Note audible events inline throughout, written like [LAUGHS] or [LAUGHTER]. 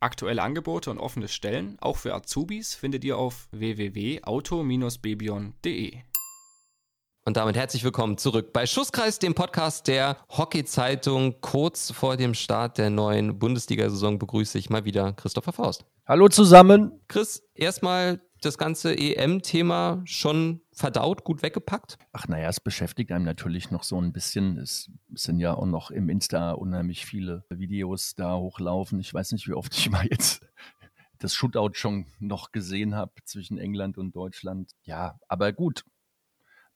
Aktuelle Angebote und offene Stellen, auch für Azubis, findet ihr auf www.auto-bebion.de. Und damit herzlich willkommen zurück bei Schusskreis, dem Podcast der Hockey-Zeitung. Kurz vor dem Start der neuen Bundesliga-Saison begrüße ich mal wieder Christopher Faust. Hallo zusammen. Chris, erstmal das ganze EM-Thema schon verdaut, gut weggepackt? Ach naja, es beschäftigt einem natürlich noch so ein bisschen. Es sind ja auch noch im Insta unheimlich viele Videos da hochlaufen. Ich weiß nicht, wie oft ich mal jetzt [LAUGHS] das Shootout schon noch gesehen habe zwischen England und Deutschland. Ja, aber gut.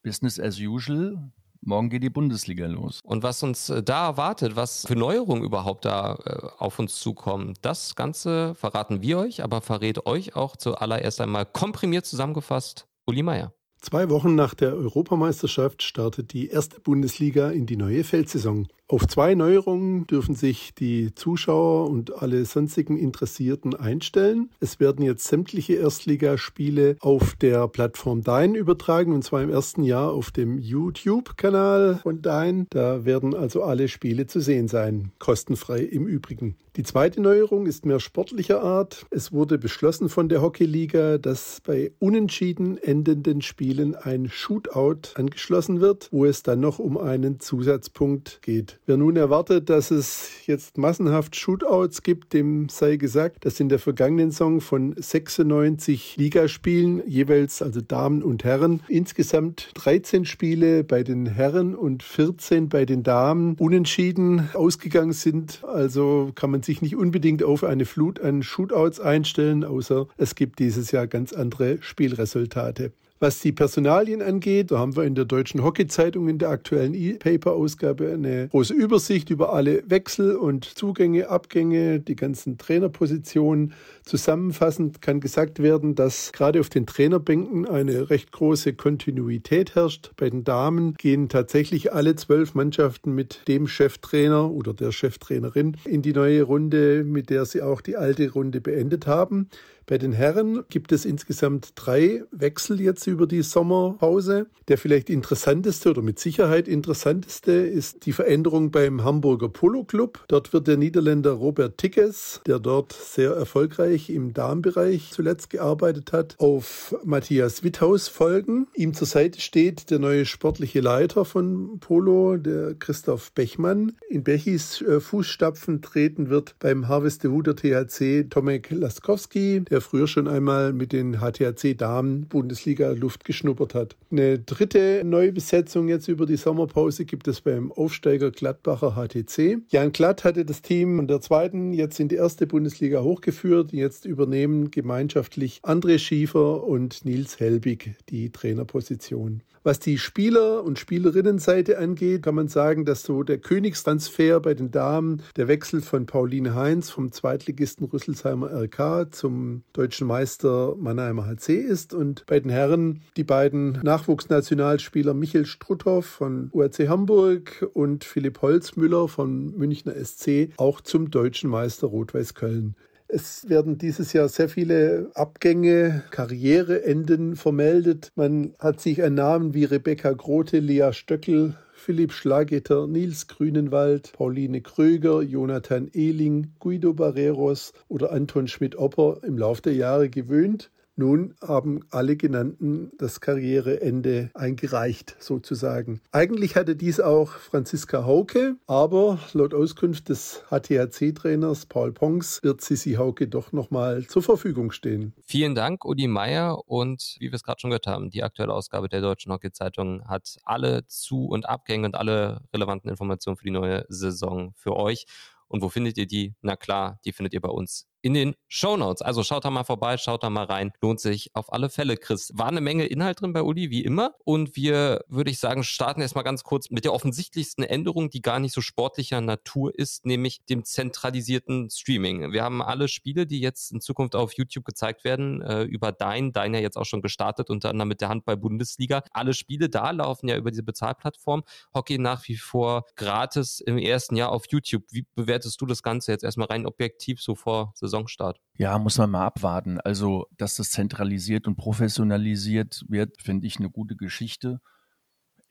Business as usual. Morgen geht die Bundesliga los. Und was uns äh, da erwartet, was für Neuerungen überhaupt da äh, auf uns zukommen, das Ganze verraten wir euch, aber verrät euch auch zuallererst einmal komprimiert zusammengefasst Uli Meier. Zwei Wochen nach der Europameisterschaft startet die erste Bundesliga in die neue Feldsaison. Auf zwei Neuerungen dürfen sich die Zuschauer und alle sonstigen Interessierten einstellen. Es werden jetzt sämtliche Erstligaspiele auf der Plattform Dein übertragen und zwar im ersten Jahr auf dem YouTube-Kanal von Dein. Da werden also alle Spiele zu sehen sein, kostenfrei im Übrigen. Die zweite Neuerung ist mehr sportlicher Art. Es wurde beschlossen von der Hockeyliga, dass bei unentschieden endenden Spielen ein Shootout angeschlossen wird, wo es dann noch um einen Zusatzpunkt geht. Wer nun erwartet, dass es jetzt massenhaft Shootouts gibt, dem sei gesagt, dass in der vergangenen Saison von 96 Ligaspielen, jeweils also Damen und Herren, insgesamt 13 Spiele bei den Herren und 14 bei den Damen unentschieden ausgegangen sind. Also kann man sich nicht unbedingt auf eine Flut an Shootouts einstellen, außer es gibt dieses Jahr ganz andere Spielresultate. Was die Personalien angeht, da haben wir in der Deutschen Hockey-Zeitung in der aktuellen E-Paper-Ausgabe eine große Übersicht über alle Wechsel und Zugänge, Abgänge, die ganzen Trainerpositionen. Zusammenfassend kann gesagt werden, dass gerade auf den Trainerbänken eine recht große Kontinuität herrscht. Bei den Damen gehen tatsächlich alle zwölf Mannschaften mit dem Cheftrainer oder der Cheftrainerin in die neue Runde, mit der sie auch die alte Runde beendet haben. Bei den Herren gibt es insgesamt drei Wechsel jetzt über die Sommerpause. Der vielleicht interessanteste oder mit Sicherheit interessanteste ist die Veränderung beim Hamburger Polo Club. Dort wird der Niederländer Robert Tickes, der dort sehr erfolgreich im Darmbereich zuletzt gearbeitet hat, auf Matthias Witthaus folgen. Ihm zur Seite steht der neue sportliche Leiter von Polo, der Christoph Bechmann. In Bechis äh, Fußstapfen treten wird beim Harvest Wuder THC Tomek Laskowski, der früher schon einmal mit den HTHC Damen Bundesliga Luft geschnuppert hat. Eine dritte Neubesetzung jetzt über die Sommerpause gibt es beim Aufsteiger Gladbacher HTC. Jan Glatt hatte das Team in der zweiten jetzt in die erste Bundesliga hochgeführt. Jetzt übernehmen gemeinschaftlich André Schiefer und Nils Helbig die Trainerposition. Was die Spieler- und Spielerinnenseite angeht, kann man sagen, dass so der Königstransfer bei den Damen der Wechsel von Pauline Heinz vom Zweitligisten Rüsselsheimer RK zum deutschen Meister Mannheimer HC ist und bei den Herren die beiden Nachwuchsnationalspieler Michael Strutthoff von URC Hamburg und Philipp Holzmüller von Münchner SC auch zum deutschen Meister Rot-Weiß Köln. Es werden dieses Jahr sehr viele Abgänge, Karriereenden vermeldet. Man hat sich an Namen wie Rebecca Grote, Lea Stöckel, Philipp Schlageter, Nils Grünenwald, Pauline Kröger, Jonathan Ehling, Guido Barreros oder Anton Schmidt-Opper im Laufe der Jahre gewöhnt. Nun haben alle genannten das Karriereende eingereicht, sozusagen. Eigentlich hatte dies auch Franziska Hauke, aber laut Auskunft des HTHC-Trainers Paul Pongs wird Sissi Hauke doch nochmal zur Verfügung stehen. Vielen Dank, Udi Meier. Und wie wir es gerade schon gehört haben, die aktuelle Ausgabe der Deutschen Hockey-Zeitung hat alle Zu- und Abgänge und alle relevanten Informationen für die neue Saison für euch. Und wo findet ihr die? Na klar, die findet ihr bei uns in den Show Notes. Also schaut da mal vorbei, schaut da mal rein. Lohnt sich auf alle Fälle, Chris. War eine Menge Inhalt drin bei Uli, wie immer. Und wir, würde ich sagen, starten erstmal ganz kurz mit der offensichtlichsten Änderung, die gar nicht so sportlicher Natur ist, nämlich dem zentralisierten Streaming. Wir haben alle Spiele, die jetzt in Zukunft auf YouTube gezeigt werden, äh, über Dein, Dein ja jetzt auch schon gestartet, unter anderem mit der Handball-Bundesliga. Alle Spiele da laufen ja über diese Bezahlplattform. Hockey nach wie vor gratis im ersten Jahr auf YouTube. Wie bewertest du das Ganze jetzt erstmal rein objektiv so vor Saisonstart? Ja, muss man mal abwarten. Also, dass das zentralisiert und professionalisiert wird, finde ich eine gute Geschichte.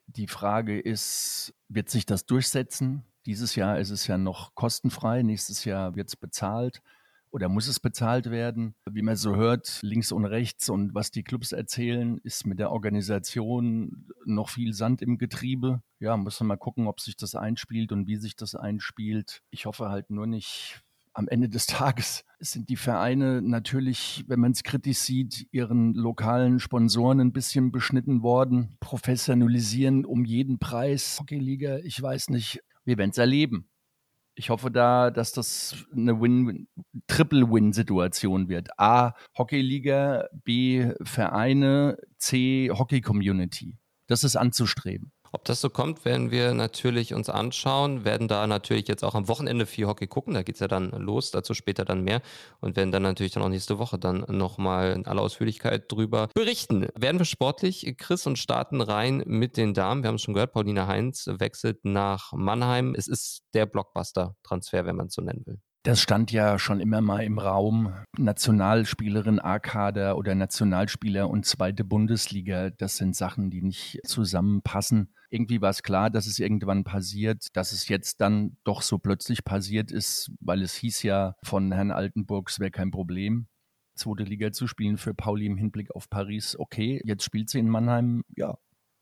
Die Frage ist, wird sich das durchsetzen? Dieses Jahr ist es ja noch kostenfrei, nächstes Jahr wird es bezahlt oder muss es bezahlt werden? Wie man so hört, links und rechts und was die Clubs erzählen, ist mit der Organisation noch viel Sand im Getriebe. Ja, muss man mal gucken, ob sich das einspielt und wie sich das einspielt. Ich hoffe halt nur nicht, am Ende des [LAUGHS] Tages sind die Vereine natürlich, wenn man es kritisch sieht, ihren lokalen Sponsoren ein bisschen beschnitten worden, professionalisieren um jeden Preis. Hockeyliga, ich weiß nicht, wir werden es erleben. Ich hoffe da, dass das eine Win, Triple-Win-Situation wird. A, Hockeyliga, B, Vereine, C, Hockey-Community. Das ist anzustreben. Ob das so kommt, werden wir natürlich uns anschauen, werden da natürlich jetzt auch am Wochenende viel Hockey gucken, da geht es ja dann los, dazu später dann mehr und werden dann natürlich dann auch nächste Woche dann nochmal in aller Ausführlichkeit drüber berichten. Werden wir sportlich, Chris, und starten rein mit den Damen. Wir haben es schon gehört, Paulina Heinz wechselt nach Mannheim. Es ist der Blockbuster-Transfer, wenn man es so nennen will. Das stand ja schon immer mal im Raum. Nationalspielerin A-Kader oder Nationalspieler und zweite Bundesliga, das sind Sachen, die nicht zusammenpassen. Irgendwie war es klar, dass es irgendwann passiert, dass es jetzt dann doch so plötzlich passiert ist, weil es hieß ja von Herrn Altenburg, es wäre kein Problem, zweite Liga zu spielen für Pauli im Hinblick auf Paris. Okay, jetzt spielt sie in Mannheim. Ja,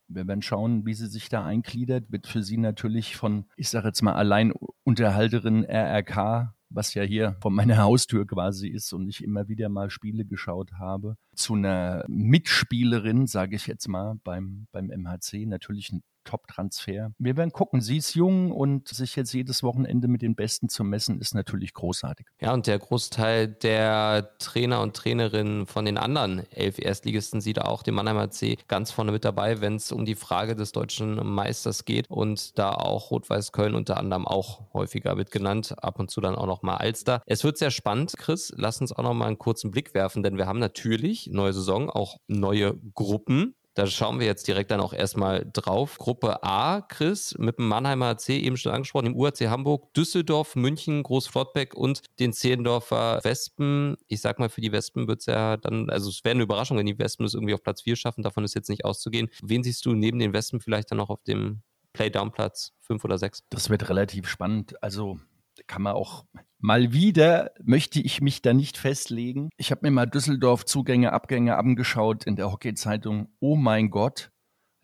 wir werden schauen, wie sie sich da eingliedert. Wird für sie natürlich von, ich sage jetzt mal, allein Unterhalterin RRK was ja hier vor meiner Haustür quasi ist und ich immer wieder mal Spiele geschaut habe, zu einer Mitspielerin, sage ich jetzt mal, beim, beim MHC. Natürlich ein Top-Transfer. Wir werden gucken. Sie ist jung und sich jetzt jedes Wochenende mit den Besten zu messen, ist natürlich großartig. Ja, und der Großteil der Trainer und Trainerinnen von den anderen elf Erstligisten sieht auch den Mannheimer C ganz vorne mit dabei, wenn es um die Frage des deutschen Meisters geht und da auch Rot-Weiß Köln unter anderem auch häufiger wird genannt, ab und zu dann auch noch mal Alster. Es wird sehr spannend, Chris. Lass uns auch noch mal einen kurzen Blick werfen, denn wir haben natürlich neue Saison, auch neue Gruppen. Da schauen wir jetzt direkt dann auch erstmal drauf. Gruppe A, Chris, mit dem Mannheimer AC eben schon angesprochen, im UAC Hamburg, Düsseldorf, München, Großflottbeck und den Zehlendorfer Wespen. Ich sag mal, für die Wespen wird es ja dann, also es wäre eine Überraschung, wenn die Wespen es irgendwie auf Platz 4 schaffen. Davon ist jetzt nicht auszugehen. Wen siehst du neben den Wespen vielleicht dann noch auf dem Playdown-Platz 5 oder 6? Das wird relativ spannend. Also kann man auch mal wieder, möchte ich mich da nicht festlegen. Ich habe mir mal Düsseldorf Zugänge, Abgänge angeschaut in der Hockey-Zeitung. Oh mein Gott,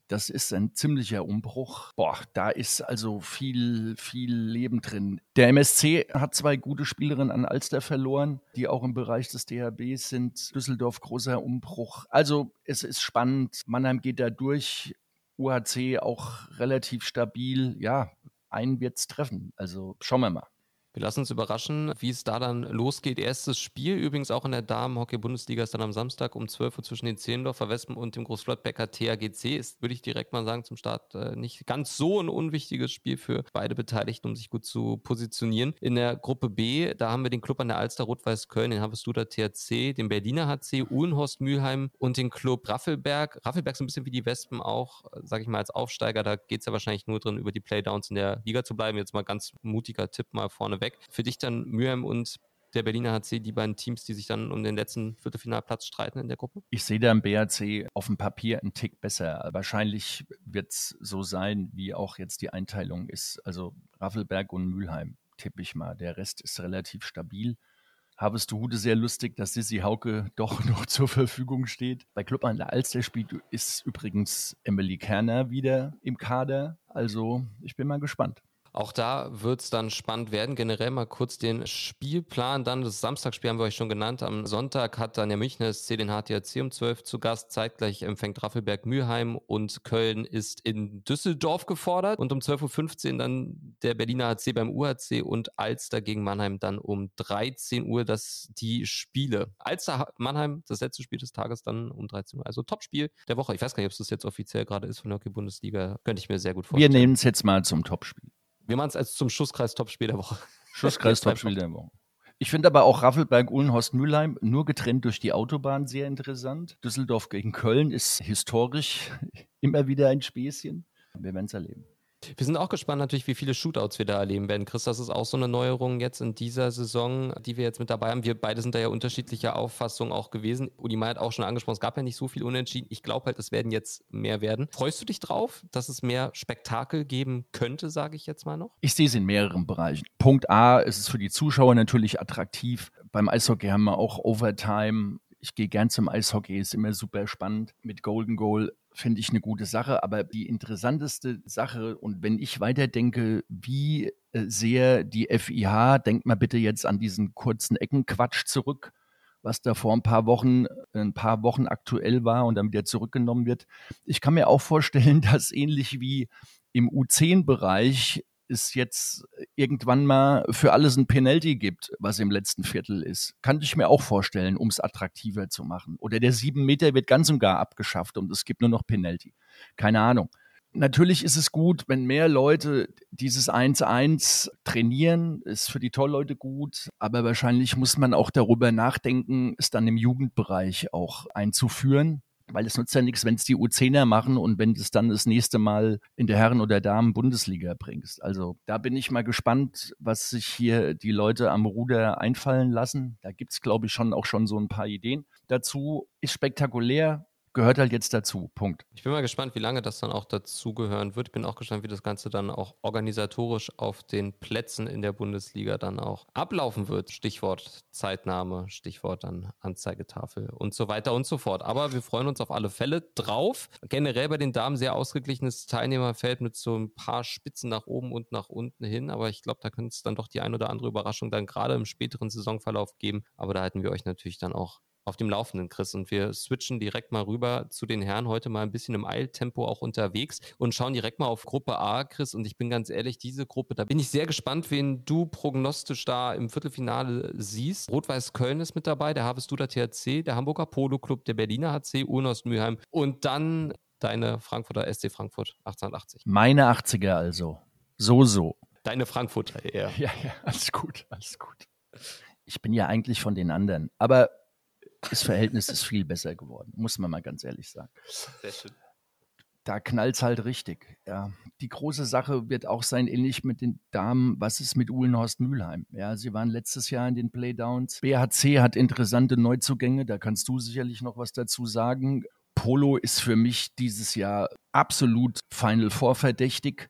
das ist ein ziemlicher Umbruch. Boah, da ist also viel, viel Leben drin. Der MSC hat zwei gute Spielerinnen an Alster verloren, die auch im Bereich des DHBs sind. Düsseldorf großer Umbruch. Also es ist spannend. Mannheim geht da durch. UHC auch relativ stabil. Ja, einen wird's treffen. Also schauen wir mal. Wir lassen uns überraschen, wie es da dann losgeht. Erstes Spiel übrigens auch in der Damen-Hockey-Bundesliga ist dann am Samstag um 12 Uhr zwischen den Zehlendorfer Wespen und dem Großflottbecker THGC. Ist, würde ich direkt mal sagen, zum Start äh, nicht ganz so ein unwichtiges Spiel für beide Beteiligten, um sich gut zu positionieren. In der Gruppe B, da haben wir den Club an der Alster Rot-Weiß Köln, den Harvestuder THC, den Berliner HC, Uhlenhorst Mülheim und den Club Raffelberg. Raffelberg so ein bisschen wie die Wespen auch, sage ich mal, als Aufsteiger. Da geht es ja wahrscheinlich nur drin, über die Playdowns in der Liga zu bleiben. Jetzt mal ganz mutiger Tipp mal vorne weg. Für dich dann Mülheim und der Berliner HC die beiden Teams, die sich dann um den letzten Viertelfinalplatz streiten in der Gruppe? Ich sehe da im BHC auf dem Papier einen Tick besser. Wahrscheinlich wird es so sein, wie auch jetzt die Einteilung ist. Also Raffelberg und Mülheim tippe ich mal. Der Rest ist relativ stabil. Habest du Hude sehr lustig, dass Sissi Hauke [LAUGHS] doch noch zur Verfügung steht. Bei Club an der Alster spielt ist übrigens Emily Kerner wieder im Kader. Also ich bin mal gespannt. Auch da wird es dann spannend werden. Generell mal kurz den Spielplan. Dann das Samstagsspiel haben wir euch schon genannt. Am Sonntag hat dann der Münchner SC den HTRC um 12 zu Gast. Zeitgleich empfängt Raffelberg Mülheim und Köln ist in Düsseldorf gefordert. Und um 12.15 Uhr dann der Berliner HC beim UHC und Alster gegen Mannheim dann um 13 Uhr. Das die Spiele. Alster Mannheim, das letzte Spiel des Tages dann um 13 Uhr. Also Topspiel der Woche. Ich weiß gar nicht, ob es das jetzt offiziell gerade ist von der Hockey-Bundesliga. Könnte ich mir sehr gut vorstellen. Wir nehmen es jetzt mal zum Topspiel. Wir machen es als zum Schusskreis-Topspiel der Woche. [LAUGHS] Schusskreis-Topspiel der Woche. Ich finde aber auch Raffelberg, Uhlenhorst, Mülheim nur getrennt durch die Autobahn sehr interessant. Düsseldorf gegen Köln ist historisch [LAUGHS] immer wieder ein Späßchen. Wir werden es erleben. Wir sind auch gespannt natürlich, wie viele Shootouts wir da erleben werden. Chris, das ist auch so eine Neuerung jetzt in dieser Saison, die wir jetzt mit dabei haben. Wir beide sind da ja unterschiedlicher Auffassung auch gewesen. Uli May hat auch schon angesprochen, es gab ja nicht so viel Unentschieden. Ich glaube halt, es werden jetzt mehr werden. Freust du dich drauf, dass es mehr Spektakel geben könnte, sage ich jetzt mal noch? Ich sehe es in mehreren Bereichen. Punkt A, es ist für die Zuschauer natürlich attraktiv. Beim Eishockey haben wir auch Overtime. Ich gehe gern zum Eishockey, ist immer super spannend mit Golden Goal finde ich eine gute Sache. Aber die interessanteste Sache, und wenn ich weiterdenke, wie äh, sehr die FIH, denkt mal bitte jetzt an diesen kurzen Eckenquatsch zurück, was da vor ein paar Wochen, ein paar Wochen aktuell war und dann wieder zurückgenommen wird. Ich kann mir auch vorstellen, [LAUGHS] dass ähnlich wie im U10-Bereich es jetzt irgendwann mal für alles ein Penalty gibt, was im letzten Viertel ist. Kann ich mir auch vorstellen, um es attraktiver zu machen. Oder der sieben Meter wird ganz und gar abgeschafft und es gibt nur noch Penalty. Keine Ahnung. Natürlich ist es gut, wenn mehr Leute dieses 1-1 trainieren, ist für die Tollleute gut, aber wahrscheinlich muss man auch darüber nachdenken, es dann im Jugendbereich auch einzuführen weil es nutzt ja nichts, wenn es die U10er machen und wenn du es dann das nächste Mal in der Herren- oder Damen-Bundesliga bringst. Also da bin ich mal gespannt, was sich hier die Leute am Ruder einfallen lassen. Da gibt es, glaube ich, schon auch schon so ein paar Ideen dazu. Ist spektakulär, gehört halt jetzt dazu. Punkt. Ich bin mal gespannt, wie lange das dann auch dazugehören wird. Ich bin auch gespannt, wie das Ganze dann auch organisatorisch auf den Plätzen in der Bundesliga dann auch ablaufen wird. Stichwort Zeitnahme, Stichwort dann Anzeigetafel und so weiter und so fort. Aber wir freuen uns auf alle Fälle drauf. Generell bei den Damen sehr ausgeglichenes Teilnehmerfeld mit so ein paar Spitzen nach oben und nach unten hin. Aber ich glaube, da könnte es dann doch die ein oder andere Überraschung dann gerade im späteren Saisonverlauf geben. Aber da halten wir euch natürlich dann auch auf dem Laufenden, Chris. Und wir switchen direkt mal rüber zu den Herren, heute mal ein bisschen im Eiltempo auch unterwegs und schauen direkt mal auf Gruppe A, Chris. Und ich bin ganz ehrlich, diese Gruppe, da bin ich sehr gespannt, wen du prognostisch da im Viertelfinale siehst. Rot-Weiß Köln ist mit dabei, der Havesduder THC, der Hamburger Polo Club, der Berliner HC, Urnost Mülheim und dann deine Frankfurter SC Frankfurt 1880. Meine 80er also. So, so. Deine Frankfurter eher. [LAUGHS] Ja, ja, alles gut, alles gut. Ich bin ja eigentlich von den anderen. Aber das Verhältnis ist viel besser geworden, muss man mal ganz ehrlich sagen. Sehr schön. Da knallt es halt richtig. Ja. Die große Sache wird auch sein, ähnlich mit den Damen, was ist mit Uhlenhorst Mülheim? Ja, sie waren letztes Jahr in den Playdowns. BHC hat interessante Neuzugänge, da kannst du sicherlich noch was dazu sagen. Polo ist für mich dieses Jahr absolut Final Four verdächtig.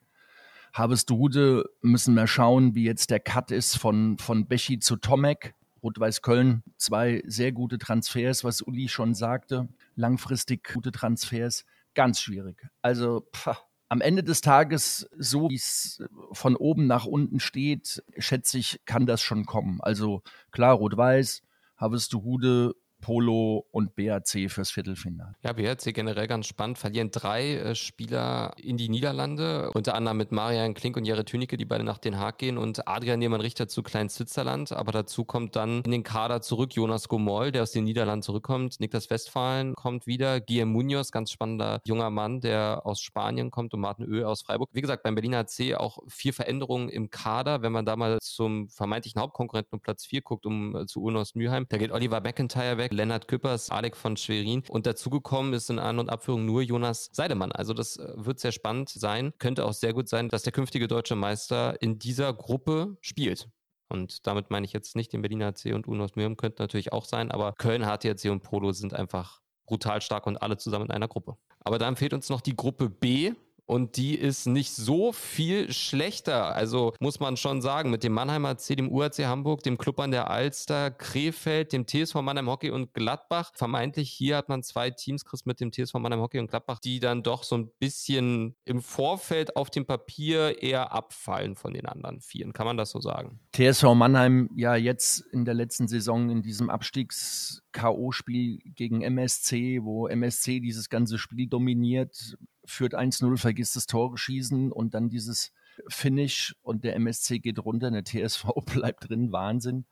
Harvestehude müssen wir schauen, wie jetzt der Cut ist von, von Bechi zu Tomek. Rot-Weiß Köln zwei sehr gute Transfers, was Uli schon sagte. Langfristig gute Transfers. Ganz schwierig. Also, pff, am Ende des Tages, so wie es von oben nach unten steht, schätze ich, kann das schon kommen. Also klar, Rot-Weiß, Hude, Polo und BAC fürs Viertelfinale. Ja, BAC generell ganz spannend. Verlieren drei äh, Spieler in die Niederlande, unter anderem mit Marian Klink und Jere Tünike, die beide nach Den Haag gehen und Adrian Nehmann-Richter zu Klein Switzerland. Aber dazu kommt dann in den Kader zurück Jonas Gomol, der aus den Niederlanden zurückkommt. Niklas Westphalen kommt wieder. Guillem Munoz, ganz spannender junger Mann, der aus Spanien kommt und Martin Oehl aus Freiburg. Wie gesagt, beim Berliner C auch vier Veränderungen im Kader. Wenn man da mal zum vermeintlichen Hauptkonkurrenten um Platz vier guckt, um äh, zu Urnos Mülheim, da geht Oliver McIntyre weg, Lennart Küppers, Alec von Schwerin und dazugekommen ist in An- und Abführung nur Jonas Seidemann. Also das äh, wird sehr spannend sein. Könnte auch sehr gut sein, dass der künftige deutsche Meister in dieser Gruppe spielt. Und damit meine ich jetzt nicht den Berliner HC und Unos Mürm, könnte natürlich auch sein, aber Köln, HTHC und Polo sind einfach brutal stark und alle zusammen in einer Gruppe. Aber dann fehlt uns noch die Gruppe B und die ist nicht so viel schlechter. Also muss man schon sagen, mit dem Mannheimer C, dem UAC Hamburg, dem Club an der Alster, Krefeld, dem TSV Mannheim Hockey und Gladbach. Vermeintlich hier hat man zwei Teams, Chris, mit dem TSV Mannheim Hockey und Gladbach, die dann doch so ein bisschen im Vorfeld auf dem Papier eher abfallen von den anderen Vieren. Kann man das so sagen? TSV Mannheim ja jetzt in der letzten Saison in diesem Abstiegs-K.O.-Spiel gegen MSC, wo MSC dieses ganze Spiel dominiert, führt 1-0, vergisst das Tore schießen und dann dieses Finish und der MSC geht runter, der TSV [LAUGHS] bleibt drin, Wahnsinn.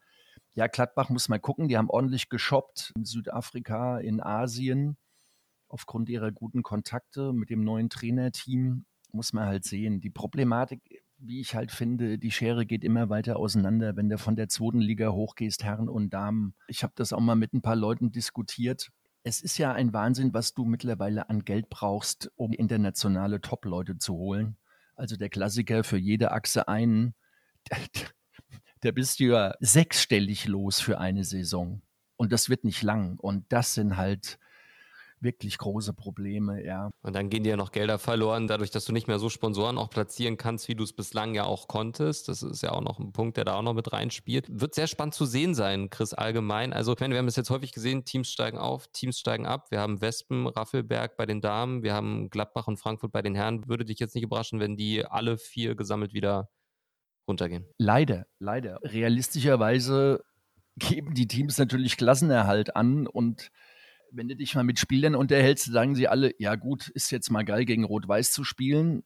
Ja, Gladbach muss mal gucken, die haben ordentlich geshoppt in Südafrika, in Asien, aufgrund ihrer guten Kontakte mit dem neuen Trainerteam, muss man halt sehen. Die Problematik, wie ich halt finde, die Schere geht immer weiter auseinander, wenn du von der zweiten Liga hochgehst, Herren und Damen. Ich habe das auch mal mit ein paar Leuten diskutiert es ist ja ein Wahnsinn, was du mittlerweile an Geld brauchst, um internationale Top-Leute zu holen. Also der Klassiker für jede Achse einen, da bist du ja sechsstellig los für eine Saison. Und das wird nicht lang. Und das sind halt wirklich große Probleme, ja. Und dann gehen dir ja noch Gelder verloren, dadurch, dass du nicht mehr so Sponsoren auch platzieren kannst, wie du es bislang ja auch konntest. Das ist ja auch noch ein Punkt, der da auch noch mit reinspielt. Wird sehr spannend zu sehen sein, Chris, allgemein. Also, ich meine, wir haben es jetzt häufig gesehen, Teams steigen auf, Teams steigen ab. Wir haben Wespen, Raffelberg bei den Damen, wir haben Gladbach und Frankfurt bei den Herren. Würde dich jetzt nicht überraschen, wenn die alle vier gesammelt wieder runtergehen. Leider, leider. Realistischerweise geben die Teams natürlich Klassenerhalt an und wenn du dich mal mit Spielern unterhältst, sagen sie alle, ja gut, ist jetzt mal geil gegen Rot-Weiß zu spielen.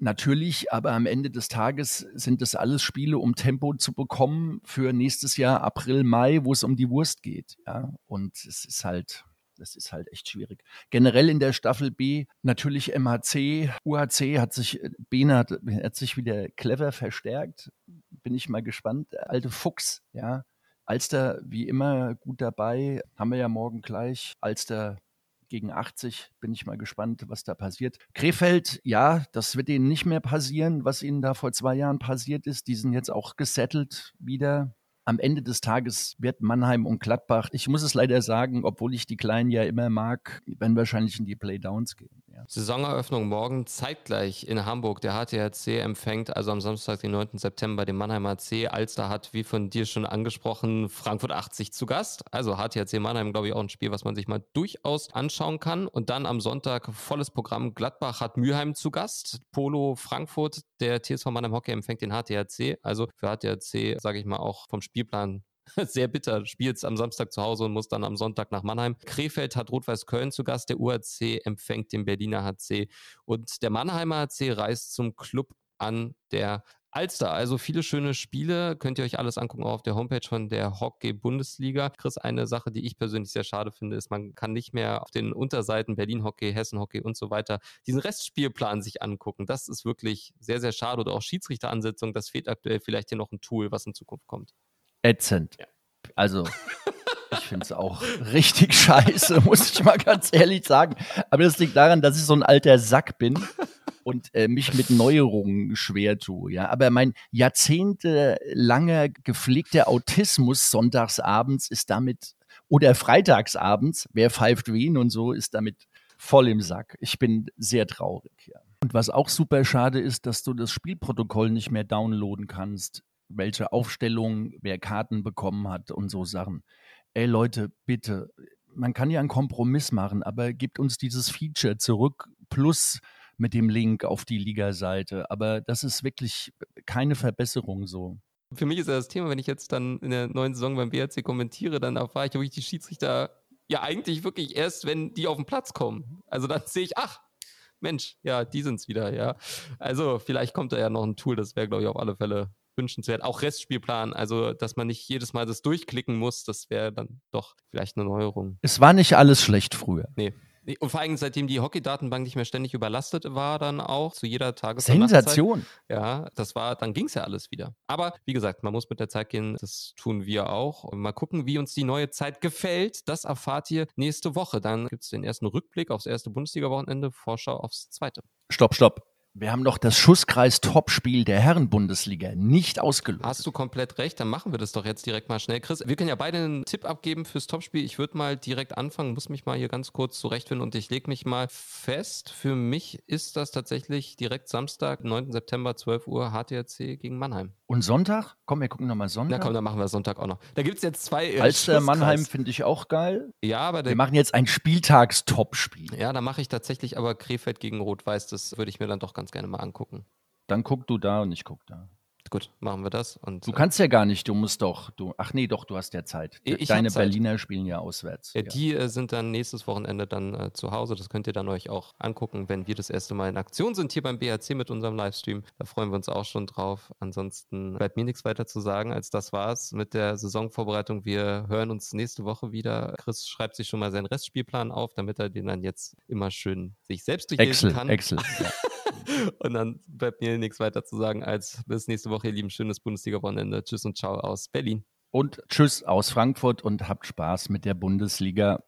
Natürlich, aber am Ende des Tages sind das alles Spiele, um Tempo zu bekommen für nächstes Jahr April, Mai, wo es um die Wurst geht. Ja, und es ist halt, das ist halt echt schwierig. Generell in der Staffel B natürlich MHC, UHC hat sich, Bene hat, hat sich wieder clever verstärkt. Bin ich mal gespannt. Alte Fuchs, ja, Alster wie immer gut dabei. Haben wir ja morgen gleich. Alster gegen 80. Bin ich mal gespannt, was da passiert. Krefeld, ja, das wird ihnen nicht mehr passieren, was ihnen da vor zwei Jahren passiert ist. Die sind jetzt auch gesettelt wieder am Ende des Tages wird Mannheim und Gladbach, ich muss es leider sagen, obwohl ich die Kleinen ja immer mag, werden wahrscheinlich in die Playdowns gehen. Ja. Saisoneröffnung morgen zeitgleich in Hamburg. Der HTHC empfängt also am Samstag, den 9. September, den Mannheimer C. Alster hat, wie von dir schon angesprochen, Frankfurt 80 zu Gast. Also HTHC Mannheim, glaube ich, auch ein Spiel, was man sich mal durchaus anschauen kann. Und dann am Sonntag volles Programm. Gladbach hat Mülheim zu Gast. Polo Frankfurt, der TSV Mannheim Hockey empfängt den HTHC. Also für HTHC, sage ich mal, auch vom Spiel Spielplan [LAUGHS] sehr bitter. Spielt am Samstag zu Hause und muss dann am Sonntag nach Mannheim. Krefeld hat Rot-Weiß Köln zu Gast. Der UAC empfängt den Berliner HC. Und der Mannheimer HC reist zum Club an der Alster. Also viele schöne Spiele. Könnt ihr euch alles angucken auf der Homepage von der Hockey-Bundesliga. Chris, eine Sache, die ich persönlich sehr schade finde, ist, man kann nicht mehr auf den Unterseiten Berlin Hockey, Hessen Hockey und so weiter diesen Restspielplan sich angucken. Das ist wirklich sehr, sehr schade. Oder auch Schiedsrichteransetzung. Das fehlt aktuell vielleicht hier noch ein Tool, was in Zukunft kommt ätzend. Ja. Also, ich finde es auch richtig scheiße, [LAUGHS] muss ich mal ganz ehrlich sagen. Aber das liegt daran, dass ich so ein alter Sack bin und äh, mich mit Neuerungen schwer tue. Ja, aber mein jahrzehntelanger gepflegter Autismus sonntagsabends ist damit oder freitagsabends, wer pfeift wen und so, ist damit voll im Sack. Ich bin sehr traurig. Ja. Und was auch super schade ist, dass du das Spielprotokoll nicht mehr downloaden kannst welche Aufstellung, wer Karten bekommen hat und so Sachen. Ey Leute, bitte, man kann ja einen Kompromiss machen, aber gibt uns dieses Feature zurück plus mit dem Link auf die Liga-Seite. Aber das ist wirklich keine Verbesserung so. Für mich ist ja das Thema, wenn ich jetzt dann in der neuen Saison beim BRC kommentiere, dann erfahre ich, ob ich die Schiedsrichter ja eigentlich wirklich erst, wenn die auf den Platz kommen. Also dann sehe ich, ach, Mensch, ja, die sind es wieder, ja. Also vielleicht kommt da ja noch ein Tool, das wäre, glaube ich, auf alle Fälle wünschenswert. Auch Restspielplan, also dass man nicht jedes Mal das durchklicken muss, das wäre dann doch vielleicht eine Neuerung. Es war nicht alles schlecht früher. Nee. Und vor allem seitdem die Hockey-Datenbank nicht mehr ständig überlastet war, dann auch zu jeder Tages- Sensation. Ja, das war, dann ging es ja alles wieder. Aber wie gesagt, man muss mit der Zeit gehen, das tun wir auch. Und mal gucken, wie uns die neue Zeit gefällt. Das erfahrt ihr nächste Woche. Dann gibt es den ersten Rückblick aufs erste Bundesliga-Wochenende, Vorschau aufs zweite. Stopp, stopp Wir haben noch das Schusskreis-Topspiel der Herren-Bundesliga nicht ausgelost. Hast du komplett recht, dann machen wir das doch jetzt direkt mal schnell. Chris, wir können ja beide einen Tipp abgeben fürs Topspiel. Ich würde mal direkt anfangen, muss mich mal hier ganz kurz zurechtfinden und ich lege mich mal fest. Für mich ist das tatsächlich direkt Samstag, 9. September, 12 Uhr, HTRC gegen Mannheim. Und Sonntag? Komm, wir gucken nochmal Sonntag. Na komm, dann machen wir Sonntag auch noch. Da gibt es jetzt zwei. Äh, Alster Mannheim finde ich auch geil. Ja, aber wir machen jetzt ein Spieltagstopspiel. Ja, da mache ich tatsächlich aber Krefeld gegen Rot-Weiß. Das würde ich mir dann doch ganz gerne mal angucken. Dann guck du da und ich guck da. Gut, machen wir das. Und, du kannst ja gar nicht, du musst doch, du, ach nee, doch, du hast ja Zeit. Ich Deine Berliner Zeit. spielen ja auswärts. Ja, ja. Die äh, sind dann nächstes Wochenende dann äh, zu Hause. Das könnt ihr dann euch auch angucken, wenn wir das erste Mal in Aktion sind hier beim BHC mit unserem Livestream. Da freuen wir uns auch schon drauf. Ansonsten bleibt mir nichts weiter zu sagen, als das war's mit der Saisonvorbereitung. Wir hören uns nächste Woche wieder. Chris schreibt sich schon mal seinen Restspielplan auf, damit er den dann jetzt immer schön sich selbst durchlesen Excel, kann. Excel, ja. [LAUGHS] Und dann bleibt mir nichts weiter zu sagen als bis nächste Woche, ihr lieben. Schönes Bundesliga-Wochenende. Tschüss und ciao aus Berlin. Und tschüss aus Frankfurt und habt Spaß mit der Bundesliga.